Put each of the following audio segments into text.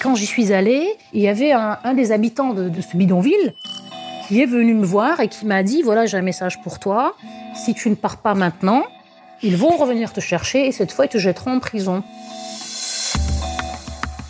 Quand j'y suis allée, il y avait un, des habitants de, ce bidonville qui est venu me voir et qui m'a dit voilà, j'ai un message pour toi. Si tu ne pars pas maintenant, ils vont revenir te chercher et cette fois, ils te jetteront en prison.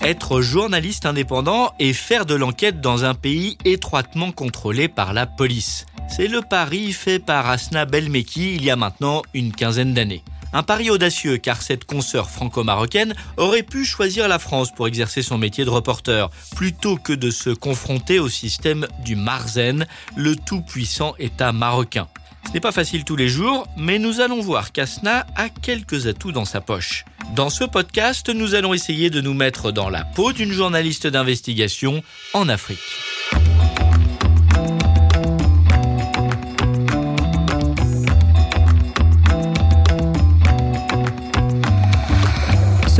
Être journaliste indépendant et faire de l'enquête dans un pays étroitement contrôlé par la police. C'est le pari fait par Asna Belmeki il y a maintenant une quinzaine d'années. Un pari audacieux car cette consoeur franco-marocaine aurait pu choisir la France pour exercer son métier de reporter, plutôt que de se confronter au système du Marzen, le tout-puissant État marocain. Ce n'est pas facile tous les jours, mais nous allons voir qu'Asna a quelques atouts dans sa poche. Dans ce podcast, nous allons essayer de nous mettre dans la peau d'une journaliste d'investigation en Afrique.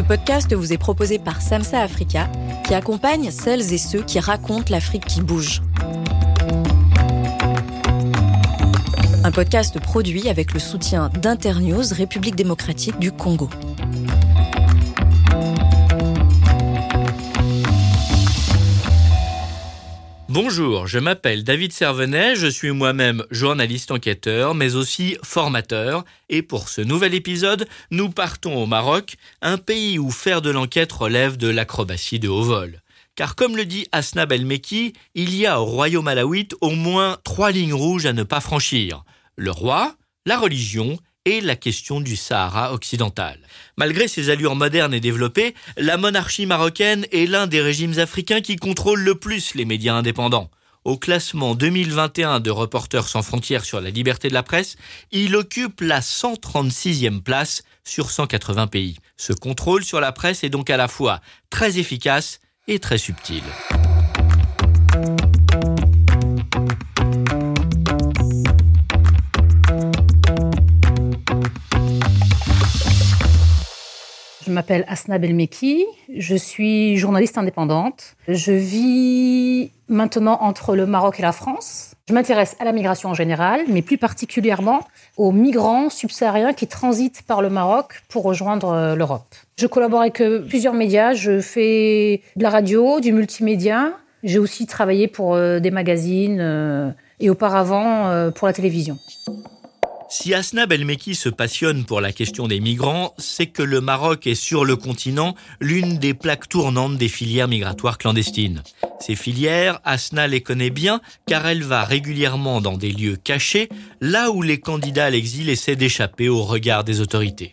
Podcast vous est proposé par Samsa Africa, qui accompagne celles et ceux qui racontent l'Afrique qui bouge. Un podcast produit avec le soutien d'Internews République démocratique du Congo. Bonjour, je m'appelle David Servenet, je suis moi-même journaliste enquêteur, mais aussi formateur, et pour ce nouvel épisode, nous partons au Maroc, un pays où faire de l'enquête relève de l'acrobatie de haut vol. Car comme le dit Asna Belmeki, il y a au royaume alawite au moins trois lignes rouges à ne pas franchir. Le roi, la religion et la question du Sahara occidental. Malgré ses allures modernes et développées, la monarchie marocaine est l'un des régimes africains qui contrôle le plus les médias indépendants. Au classement 2021 de Reporters sans frontières sur la liberté de la presse, il occupe la 136e place sur 180 pays. Ce contrôle sur la presse est donc à la fois très efficace et très subtil. Je m'appelle Asna Belmeki, je suis journaliste indépendante. Je vis maintenant entre le Maroc et la France. Je m'intéresse à la migration en général, mais plus particulièrement aux migrants subsahariens qui transitent par le Maroc pour rejoindre euh, l'Europe. Je collabore avec euh, plusieurs médias, je fais de la radio, du multimédia. J'ai aussi travaillé pour euh, des magazines et auparavant pour la télévision. Si Asna Belmeki se passionne pour la question des migrants, c'est que le Maroc est sur le continent l'une des plaques tournantes des filières migratoires clandestines. Ces filières, Asna les connaît bien car elle va régulièrement dans des lieux cachés, là où les candidats à l'exil essaient d'échapper au regard des autorités.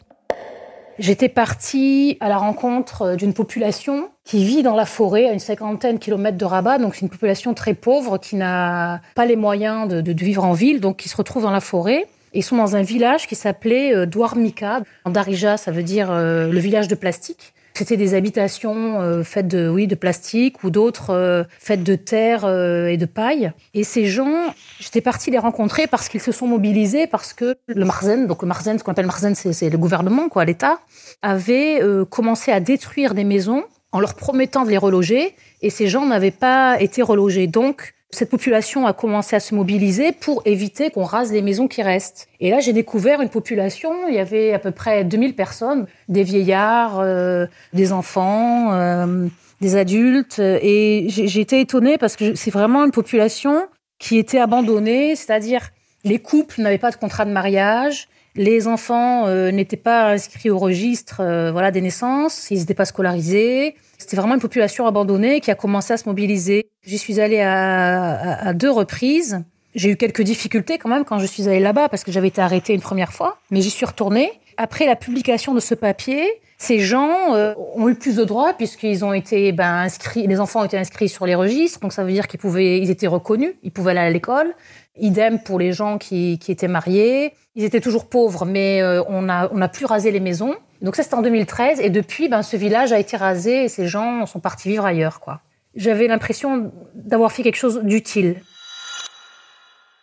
J'étais partie à la rencontre d'une population qui vit dans la forêt à une cinquantaine de kilomètres de Rabat. Donc c'est une population très pauvre qui n'a pas les moyens de, de, vivre en ville, donc qui se retrouve dans la forêt. Ils sont dans un village qui s'appelait euh, Douarmika. En Darija, ça veut dire euh, le village de plastique. C'était des habitations euh, faites de, oui, de plastique ou d'autres faites de terre et de paille. Et ces gens, j'étais partie les rencontrer parce qu'ils se sont mobilisés, parce que le Marzen, donc le Marzen, ce qu'on appelle Marzen, c'est le gouvernement, quoi, l'État, avait commencé à détruire des maisons en leur promettant de les reloger. Et ces gens n'avaient pas été relogés. Donc, cette population a commencé à se mobiliser pour éviter qu'on rase les maisons qui restent. Et là, j'ai découvert une population, il y avait à peu près 2000 personnes, des vieillards, euh, des enfants, euh, des adultes. Et j'ai été étonnée parce que c'est vraiment une population qui était abandonnée, c'est-à-dire les couples n'avaient pas de contrat de mariage, les enfants euh, n'étaient pas inscrits au registre voilà, des naissances, ils n'étaient pas scolarisés. C'était vraiment une population abandonnée qui a commencé à se mobiliser. J'y suis allée à, deux reprises. J'ai eu quelques difficultés quand même quand je suis allée là-bas parce que j'avais été arrêtée une première fois, mais j'y suis retournée. Après la publication de ce papier, ces gens euh, ont eu plus de droits puisqu'ils ont été ben, inscrits, les enfants ont été inscrits sur les registres, donc ça veut dire qu'ils pouvaient, ils étaient reconnus, ils pouvaient aller à l'école. Idem pour les gens qui, étaient mariés. Ils étaient toujours pauvres, mais euh, on a on a plus rasé les maisons. Donc ça, c'était en 2013. Et depuis, ben, ce village a été rasé et ces gens sont partis vivre ailleurs. quoi. J'avais l'impression d'avoir fait quelque chose d'utile.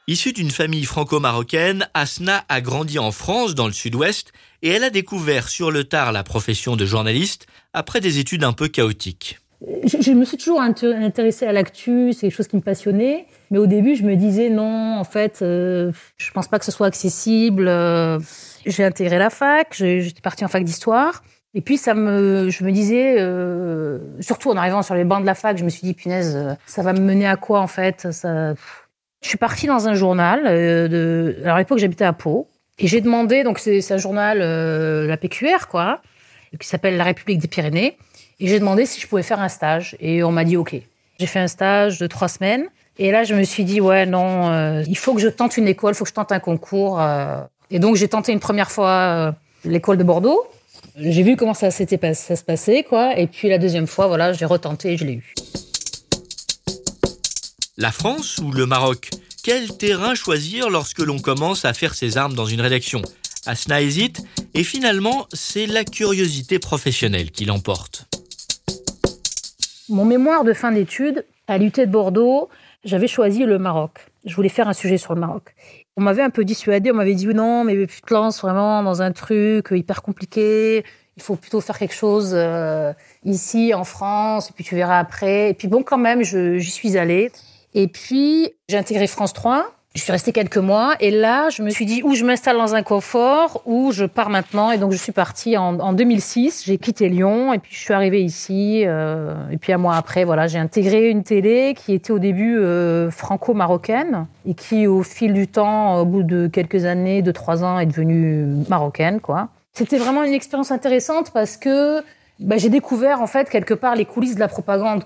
Issue d'une famille franco-marocaine, Asna a grandi en France, dans le sud-ouest, et elle a découvert sur le tard la profession de journaliste après des études un peu chaotiques. Je, me suis toujours intéressée à l'actu, c'est quelque chose qui me passionnait. Mais au début, je me disais non, en fait, euh, je pense pas que ce soit accessible. Euh, j'ai intégré la fac, j'étais partie en fac d'histoire. Et puis ça me, je me disais, euh, surtout en arrivant sur les bancs de la fac, je me suis dit, punaise, euh, ça va me mener à quoi en fait ça... Je suis partie dans un journal. Alors à l'époque, j'habitais à Pau. Et j'ai demandé, donc c'est un journal, la PQR, quoi, qui s'appelle La République des Pyrénées. Et j'ai demandé si je pouvais faire un stage. Et on m'a dit OK. J'ai fait un stage de trois semaines. Et là, je me suis dit, ouais, non, euh, il faut que je tente une école, il faut que je tente un concours. euh. Et donc, j'ai tenté une première fois euh, l'école de Bordeaux. J'ai vu comment ça, se passait, quoi. Et puis la deuxième fois, voilà, j'ai retenté et je l'ai eu. La France ou le Maroc? Quel terrain choisir lorsque l'on commence à faire ses armes dans une rédaction? Asna hésite et finalement, c'est la curiosité professionnelle qui l'emporte. Mon mémoire de fin d'études, à l'UT de Bordeaux, j'avais choisi le Maroc. Je voulais faire un sujet sur le Maroc. On m'avait un peu dissuadé, on m'avait dit non, mais tu te lances vraiment dans un truc hyper compliqué. Il faut plutôt faire quelque chose euh, ici, en France, et puis tu verras après. Et puis bon, quand même, j'y suis allée. Et puis, j'ai intégré France 3. Je suis restée quelques mois et là, je me suis dit ou je m'installe dans un confort ou je pars maintenant. Et donc, je suis partie en, en 2006. J'ai quitté Lyon et puis je suis arrivée ici. euh, et puis un mois après, voilà, j'ai intégré une télé qui était au début euh, franco-marocaine et qui, au fil du temps, au bout de quelques années, de trois ans, est devenue marocaine. C'était vraiment une expérience intéressante parce que bah, j'ai découvert en fait quelque part les coulisses de la propagande.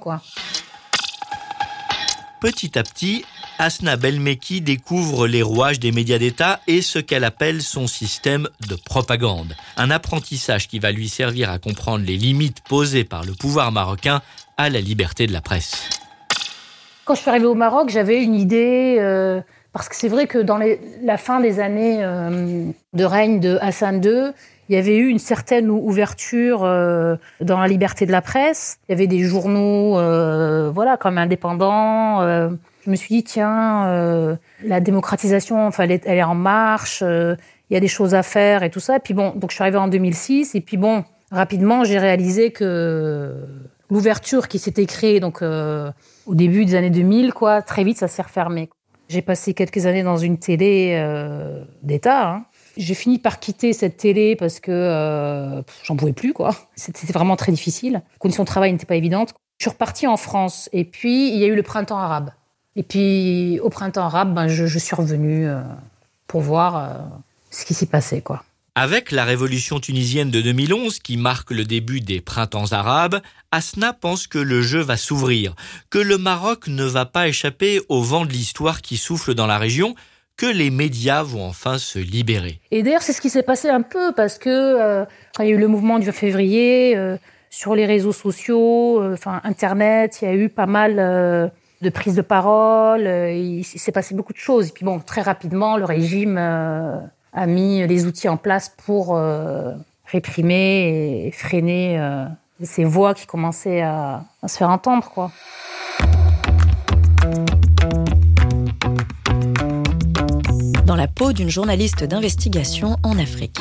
Petit à petit, Asna Belmeki découvre les rouages des médias d'État et ce qu'elle appelle son système de propagande. Un apprentissage qui va lui servir à comprendre les limites posées par le pouvoir marocain à la liberté de la presse. Quand je suis arrivée au Maroc, j'avais une idée, euh, parce que c'est vrai que dans la fin des années euh, de règne de Hassan II, il y avait eu une certaine ou- ouverture euh, dans la liberté de la presse. Il y avait des journaux, voilà, comme indépendants. Je me suis dit, tiens, euh, la démocratisation, enfin, elle est, en marche. euh, il y a des choses à faire et tout ça. Et puis bon, donc je suis arrivée en 2006. Et puis bon, rapidement, j'ai réalisé que l'ouverture qui s'était créée, donc euh, au début des années 2000, quoi, très vite, ça s'est refermé. J'ai passé quelques années dans une télé d'État. hein. J'ai fini par quitter cette télé parce que j'en pouvais plus, quoi. C'était vraiment très difficile. Les conditions de travail n'étaient pas évidentes. Je suis repartie en France et puis il y a eu le printemps arabe. Et puis au printemps arabe, ben, je, je suis revenue euh, pour voir euh, ce qui s'y passait, quoi. Avec la révolution tunisienne de 2011 qui marque le début des printemps arabes, Asna pense que le jeu va s'ouvrir, que le Maroc ne va pas échapper au vent de l'histoire qui souffle dans la région, que les médias vont enfin se libérer. Et d'ailleurs, c'est ce qui s'est passé un peu parce que euh, quand il y a eu le mouvement du 20 février, sur les réseaux sociaux, enfin Internet, il y a eu pas mal de prises de parole. euh, il s'est passé beaucoup de choses. Et puis bon, très rapidement, le régime euh, a mis les outils en place pour euh, réprimer et freiner ces voix qui commençaient à, à se faire entendre, quoi. Dans la peau d'une journaliste d'investigation en Afrique.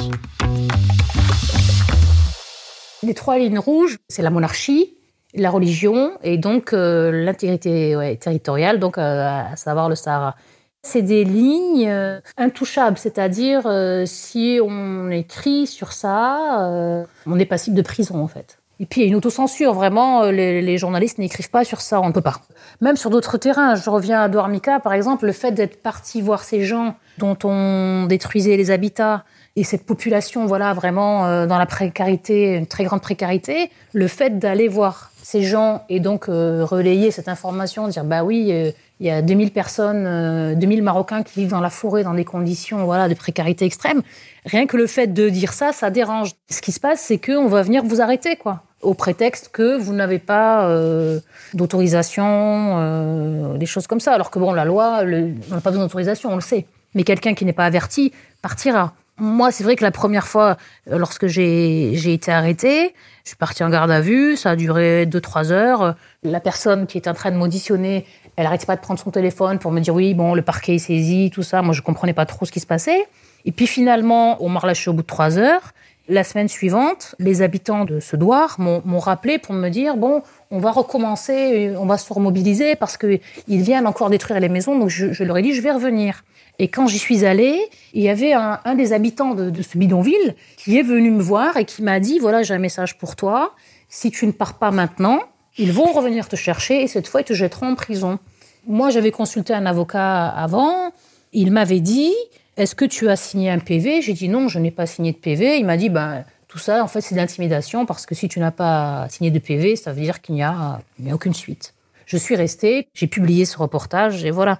Les trois lignes rouges, c'est la monarchie, la religion et donc euh, l'intégrité territoriale, donc euh, à savoir le Sahara. C'est des lignes euh, intouchables, c'est-à-dire si on écrit sur ça, on est passible de prison en fait. Et puis il y a une autocensure, vraiment, les, journalistes n'écrivent pas sur ça, on ne peut pas. Même sur d'autres terrains, je reviens à Douarmika par exemple, le fait d'être parti voir ces gens dont on détruisait les habitats et cette population, voilà, vraiment dans la précarité, une très grande précarité, le fait d'aller voir ces gens et donc euh, relayer cette information, dire bah oui, euh, il y a 2000 personnes, euh, 2000 Marocains qui vivent dans la forêt dans des conditions voilà de précarité extrême. Rien que le fait de dire ça, ça dérange. Ce qui se passe, c'est qu'on va venir vous arrêter, quoi, au prétexte que vous n'avez pas euh, d'autorisation, euh, des choses comme ça. Alors que bon, la loi, on n'a pas besoin d'autorisation, on le sait. Mais quelqu'un qui n'est pas averti partira. Moi, c'est vrai que la première fois, euh, lorsque j'ai été arrêtée, je suis partie en garde à vue, ça a duré 2-3 heures. La personne qui était en train de m'auditionner, elle arrêtait pas de prendre son téléphone pour me dire oui, bon, le parquet est saisi, tout ça. Moi, je comprenais pas trop ce qui se passait. Et puis finalement, on m'a relâché au bout de 3 heures. La semaine suivante, les habitants de ce douar m'ont rappelé pour me dire bon, on va recommencer, on va se remobiliser parce qu'ils viennent encore détruire les maisons. Donc je, leur ai dit je vais revenir. Et quand j'y suis allée, il y avait un, des habitants de, ce bidonville qui est venu me voir et qui m'a dit voilà j'ai un message pour toi. Si tu ne pars pas maintenant, ils vont revenir te chercher et cette fois ils te jetteront en prison. Moi j'avais consulté un avocat avant. Il m'avait dit est-ce que tu as signé un PV J'ai dit non, je n'ai pas signé de PV. Il m'a dit ben, tout ça, en fait, c'est de l'intimidation parce que si tu n'as pas signé de PV, ça veut dire qu'il n'y a aucune suite. Je suis restée, j'ai publié ce reportage et voilà.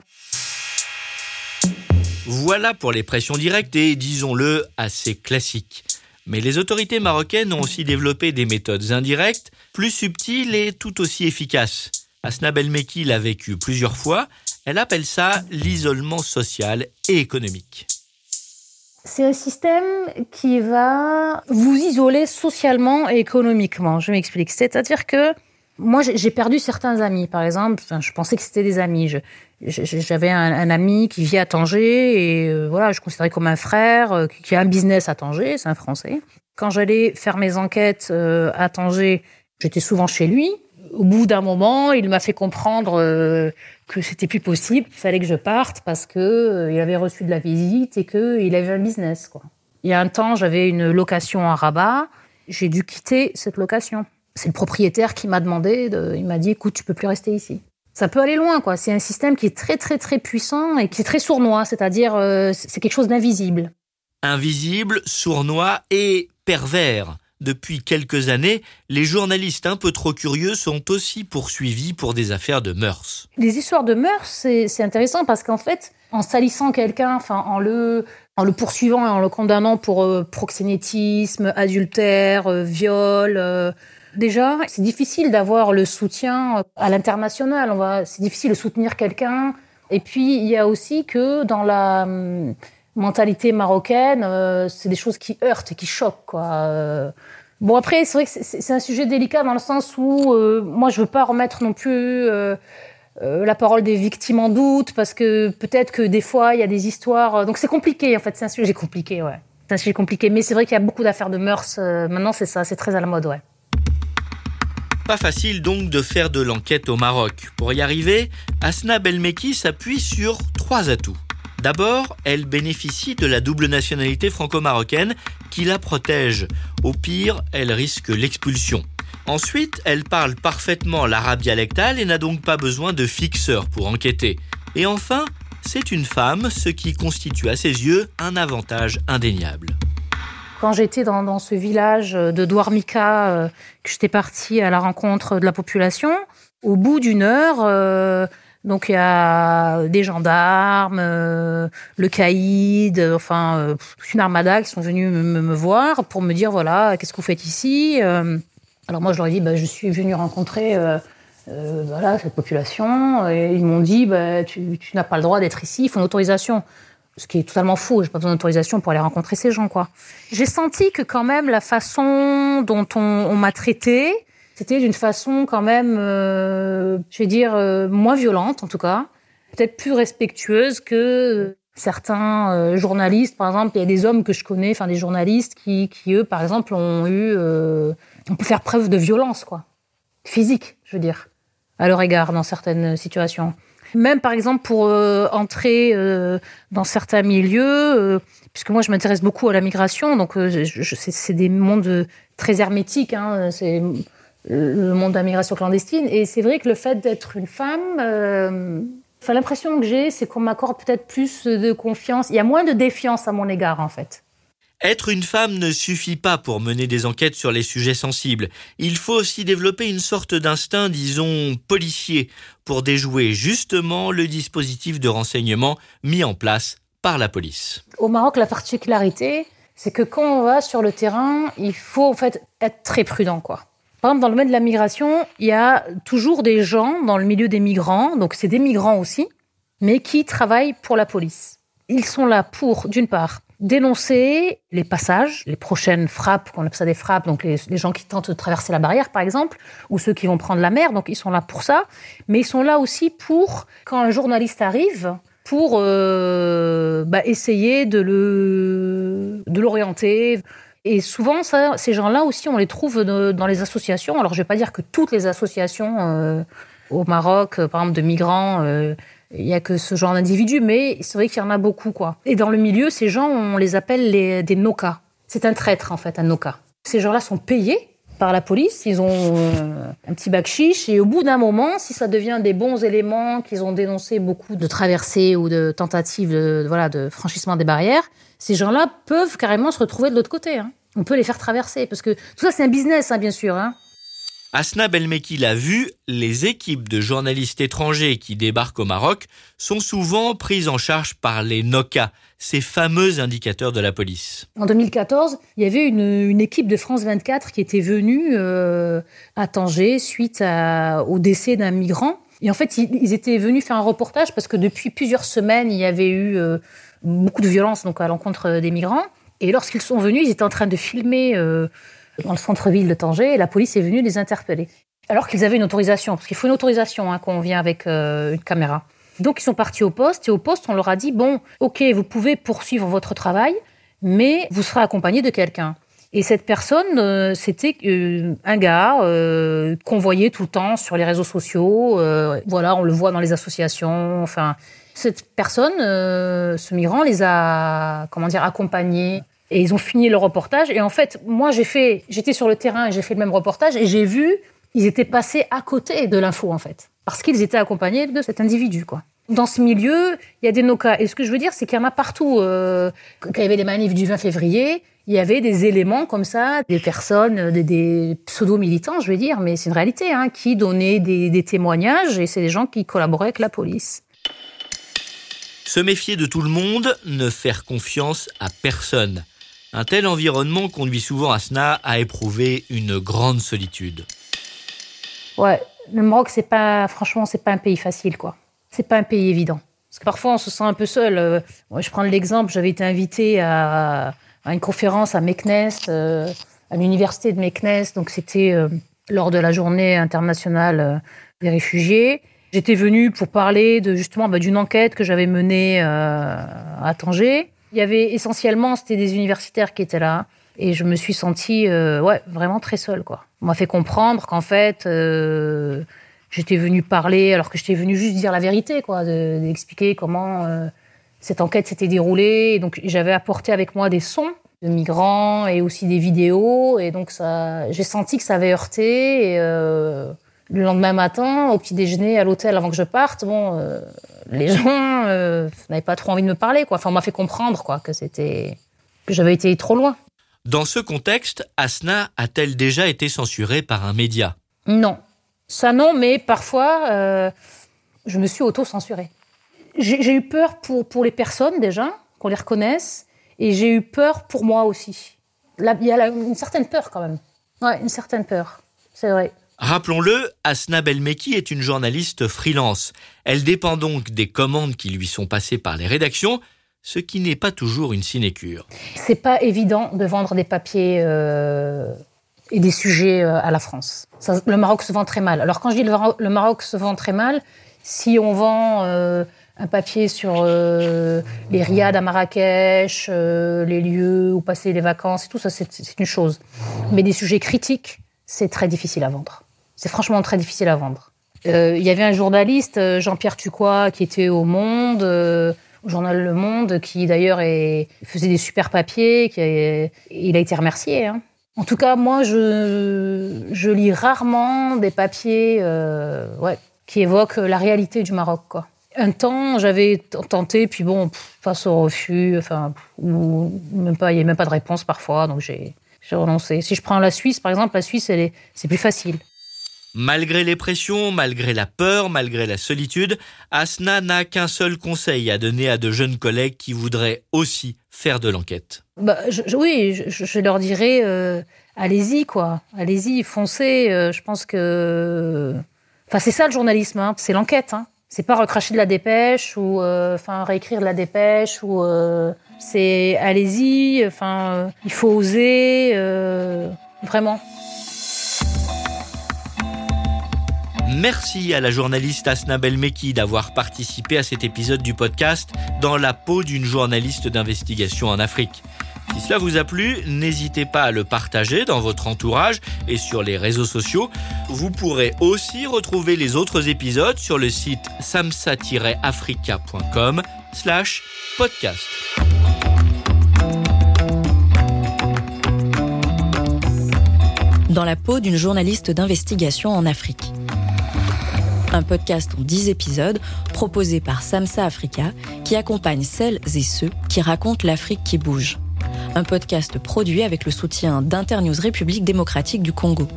Voilà pour les pressions directes et, disons-le, assez classiques. Mais les autorités marocaines ont aussi développé des méthodes indirectes, plus subtiles et tout aussi efficaces. Asna Belmeki l'a vécu plusieurs fois elle appelle ça l'isolement social et économique. C'est un système qui va vous isoler socialement et économiquement. Je m'explique. C'est-à-dire que moi, j'ai perdu certains amis, par exemple. je pensais que c'était des amis. J'avais un, ami qui vit à Tanger et euh, voilà, je considérais comme un frère euh, qui a un business à Tanger. C'est un Français. Quand j'allais faire mes enquêtes euh, à Tanger, j'étais souvent chez lui au bout d'un moment, il m'a fait comprendre euh, que c'était plus possible, qu'il fallait que je parte parce que il avait reçu de la visite et qu'il avait un business. Quoi. Il y a un temps, j'avais une location à Rabat. J'ai dû quitter cette location. C'est le propriétaire qui m'a demandé, il m'a dit, écoute, tu peux plus rester ici. Ça peut aller loin, quoi. C'est un système qui est très, très, très puissant et qui est très sournois, c'est-à-dire euh, c'est quelque chose d'invisible. Invisible, sournois et pervers. Depuis quelques années, les journalistes un peu trop curieux sont aussi poursuivis pour des affaires de mœurs. Les histoires de mœurs, c'est intéressant parce qu'en fait, en salissant quelqu'un, enfin en le en le poursuivant et en le condamnant pour euh, proxénétisme, adultère, euh, viol, déjà, c'est difficile d'avoir le soutien à l'international. C'est difficile de soutenir quelqu'un. Et puis, il y a aussi que dans la hum, mentalité marocaine, euh, c'est des choses qui heurtent et qui choquent. Quoi. Euh, bon, après, c'est vrai que c'est un sujet délicat dans le sens où euh, moi, je veux pas remettre non plus la parole des victimes en doute parce que peut-être que des fois, il y a des histoires. donc, c'est compliqué, en fait. C'est un sujet compliqué, ouais. C'est un sujet compliqué. Mais c'est vrai qu'il y a beaucoup d'affaires de mœurs. maintenant, c'est ça. C'est très à la mode, ouais. Pas facile donc de faire de l'enquête au Maroc. Pour y arriver, Asna Belmeki s'appuie sur trois atouts. D'abord, elle bénéficie de la double nationalité franco-marocaine qui la protège. Au pire, elle risque l'expulsion. Ensuite, elle parle parfaitement l'arabe dialectal et n'a donc pas besoin de fixeur pour enquêter. Et enfin, c'est une femme, ce qui constitue à ses yeux un avantage indéniable. Quand j'étais dans, ce village de Douarmika, euh, que j'étais partie à la rencontre de la population, au bout d'une heure, euh, donc il y a des gendarmes, euh, le caïd, enfin euh, une armada qui sont venus me, voir pour me dire voilà qu'est-ce que vous faites ici. Euh. alors moi je leur ai dit bah, je suis venu rencontrer voilà cette population et ils m'ont dit bah, tu, n'as pas le droit d'être ici, il faut une autorisation. Ce qui est totalement faux, j'ai pas besoin d'autorisation pour aller rencontrer ces gens quoi. J'ai senti que quand même la façon dont on, m'a traité, c'était d'une façon quand même, euh, je vais dire, euh, moins violente en tout cas, peut-être plus respectueuse que certains euh, journalistes. Par exemple, il y a des hommes que je connais, enfin des journalistes qui, qui eux, par exemple, ont eu, on peut faire preuve de violence, quoi, physique, je veux dire, à leur égard dans certaines situations. Même par exemple pour entrer dans certains milieux, puisque moi je m'intéresse beaucoup à la migration, donc c'est des mondes très hermétiques. Hein, c'est le monde de la migration clandestine. Et c'est vrai que le fait d'être une femme, euh, enfin, l'impression que j'ai, c'est qu'on m'accorde peut-être plus de confiance. Il y a moins de défiance à mon égard, en fait. Être une femme ne suffit pas pour mener des enquêtes sur les sujets sensibles. Il faut aussi développer une sorte d'instinct, disons, policier, pour déjouer justement le dispositif de renseignement mis en place par la police. Au Maroc, la particularité, c'est que quand on va sur le terrain, il faut en fait être très prudent, quoi. Par exemple, dans le domaine de la migration, il y a toujours des gens dans le milieu des migrants, donc c'est des migrants aussi, mais qui travaillent pour la police. Ils sont là pour, d'une part, dénoncer les passages, les prochaines frappes, qu'on appelle ça des frappes, donc les, gens qui tentent de traverser la barrière, par exemple, ou ceux qui vont prendre la mer, donc ils sont là pour ça, mais ils sont là aussi pour, quand un journaliste arrive, pour euh, bah, essayer de de l'orienter Et souvent, ces gens-là aussi, on les trouve dans les associations. Alors, je ne vais pas dire que toutes les associations euh, au Maroc, euh, par exemple, de migrants, il n'y a que ce genre d'individus, mais c'est vrai qu'il y en a beaucoup, quoi. Et dans le milieu, ces gens, on les appelle des noka. C'est un traître, en fait, un noka. Ces gens-là sont payés par la police, ils ont un petit bac chiche, et au bout d'un moment, si ça devient des bons éléments, qu'ils ont dénoncé beaucoup de traversées ou de tentatives de, voilà, de franchissement des barrières, ces gens-là peuvent carrément se retrouver de l'autre côté. Hein. On peut les faire traverser, parce que tout ça, c'est un business, hein, bien sûr. Hein. Asna Belmeki l'a vu, les équipes de journalistes étrangers qui débarquent au Maroc sont souvent prises en charge par les NOCA, ces fameux indicateurs de la police. En 2014, il y avait une, équipe de France 24 qui était venue euh, à Tanger suite au décès d'un migrant. Et en fait, ils, étaient venus faire un reportage parce que depuis plusieurs semaines, il y avait eu euh, beaucoup de violence donc à l'encontre des migrants. Et lorsqu'ils sont venus, ils étaient en train de filmer euh, dans le centre-ville de Tanger et la police est venue les interpeller. Alors qu'ils avaient une autorisation, parce qu'il faut une autorisation hein, quand on vient avec euh, une caméra. Donc ils sont partis au poste et au poste on leur a dit bon, ok, vous pouvez poursuivre votre travail, mais vous serez accompagné de quelqu'un. Et cette personne, euh, c'était un gars qu'on voyait tout le temps sur les réseaux sociaux. voilà, on le voit dans les associations. Enfin, cette personne, euh, ce migrant, les a, comment dire, accompagnés. Et ils ont fini le reportage. Et en fait, moi, j'ai fait, j'étais sur le terrain et j'ai fait le même reportage et j'ai vu, ils étaient passés à côté de l'info, en fait. Parce qu'ils étaient accompagnés de cet individu, quoi. Dans ce milieu, il y a des no-cas. Et ce que je veux dire, c'est qu'il y en a partout. Euh, quand il y avait les manifs du 20 février, il y avait des éléments comme ça, des personnes, des, pseudo-militants, je vais dire, mais c'est une réalité, hein, qui donnaient des témoignages et c'est des gens qui collaboraient avec la police. Se méfier de tout le monde, ne faire confiance à personne. Un tel environnement conduit souvent Asna à éprouver une grande solitude. Ouais, le Maroc, c'est pas, franchement, c'est pas un pays facile, quoi. C'est pas un pays évident. Parce que parfois, on se sent un peu seul. Euh, je prends l'exemple, j'avais été invitée à, une conférence à Meknes, euh, à l'université de Meknes. Donc, c'était euh, lors de la journée internationale des réfugiés. J'étais venue pour parler de justement bah, d'une enquête que j'avais menée à Tanger. Il y avait essentiellement, c'était des universitaires qui étaient là. Et je me suis sentie euh, ouais, vraiment très seule. Quoi. On m'a fait comprendre qu'en fait, euh, j'étais venue parler alors que j'étais venue juste dire la vérité, quoi, d'expliquer comment cette enquête s'était déroulée. Et donc j'avais apporté avec moi des sons de migrants et aussi des vidéos. Et donc ça, j'ai senti que ça avait heurté. Et, le lendemain matin, au petit déjeuner, à l'hôtel, avant que je parte, bon, euh, les gens euh, n'avaient pas trop envie de me parler, quoi. Enfin, on m'a fait comprendre, quoi, que c'était que j'avais été trop loin. Dans ce contexte, Asna a-t-elle déjà été censurée par un média? Non, ça non, mais parfois, euh, je me suis auto-censurée. J'ai eu peur pour, pour les personnes déjà, qu'on les reconnaisse, et j'ai eu peur pour moi aussi. il y a une certaine peur quand même. Ouais, une certaine peur, c'est vrai. Rappelons-le, Asna Belmeki est une journaliste freelance. Elle dépend donc des commandes qui lui sont passées par les rédactions, ce qui n'est pas toujours une sinécure. C'est pas évident de vendre des papiers euh, et des sujets euh, à la France. le Maroc se vend très mal. Alors quand je dis le, Maroc se vend très mal, si on vend euh, un papier sur les riads à Marrakech, les lieux où passer les vacances et tout ça, c'est une chose. Mais des sujets critiques, c'est très difficile à vendre. C'est franchement très difficile à vendre. Euh, il y avait un journaliste, euh, Jean-Pierre Tucois, qui était au Monde, euh, au journal Le Monde, qui d'ailleurs faisait des super papiers. Qui il a été remercié. Hein. En tout cas, moi, je, lis rarement des papiers qui évoquent la réalité du Maroc. Un temps, j'avais tenté, puis bon, face au refus, enfin, ou même pas, il n'y avait même pas de réponse parfois, donc j'ai renoncé. Si je prends la Suisse, par exemple, la Suisse, c'est plus facile. Malgré les pressions, malgré la peur, malgré la solitude, Asna n'a qu'un seul conseil à donner à de jeunes collègues qui voudraient aussi faire de l'enquête. Bah, oui, je, leur dirais, euh, allez-y, quoi. Allez-y, foncez. Euh, je pense que... Enfin, c'est ça le journalisme, hein. c'est l'enquête. Hein. C'est pas recracher de la dépêche ou euh, réécrire de la dépêche ou c'est allez-y. Enfin, il faut oser, vraiment. Merci à la journaliste Asna Belmeki d'avoir participé à cet épisode du podcast Dans la peau d'une journaliste d'investigation en Afrique. Si cela vous a plu, n'hésitez pas à le partager dans votre entourage et sur les réseaux sociaux. Vous pourrez aussi retrouver les autres épisodes sur le site samsa-africa.com slash podcast. Dans la peau d'une journaliste d'investigation en Afrique. Un podcast en 10 épisodes proposé par Samsa Africa qui accompagne celles et ceux qui racontent l'Afrique qui bouge un podcast produit avec le soutien d'Internews République démocratique du Congo.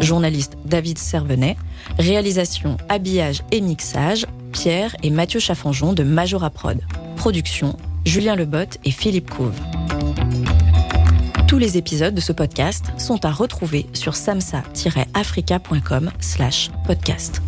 Journaliste David Servenet, réalisation, habillage et mixage, Pierre et Mathieu Chaffanjon de Majora Prod. Production, Julien Lebotte et Philippe Couve. Tous les épisodes de ce podcast sont à retrouver sur samsa-africa.com/podcast.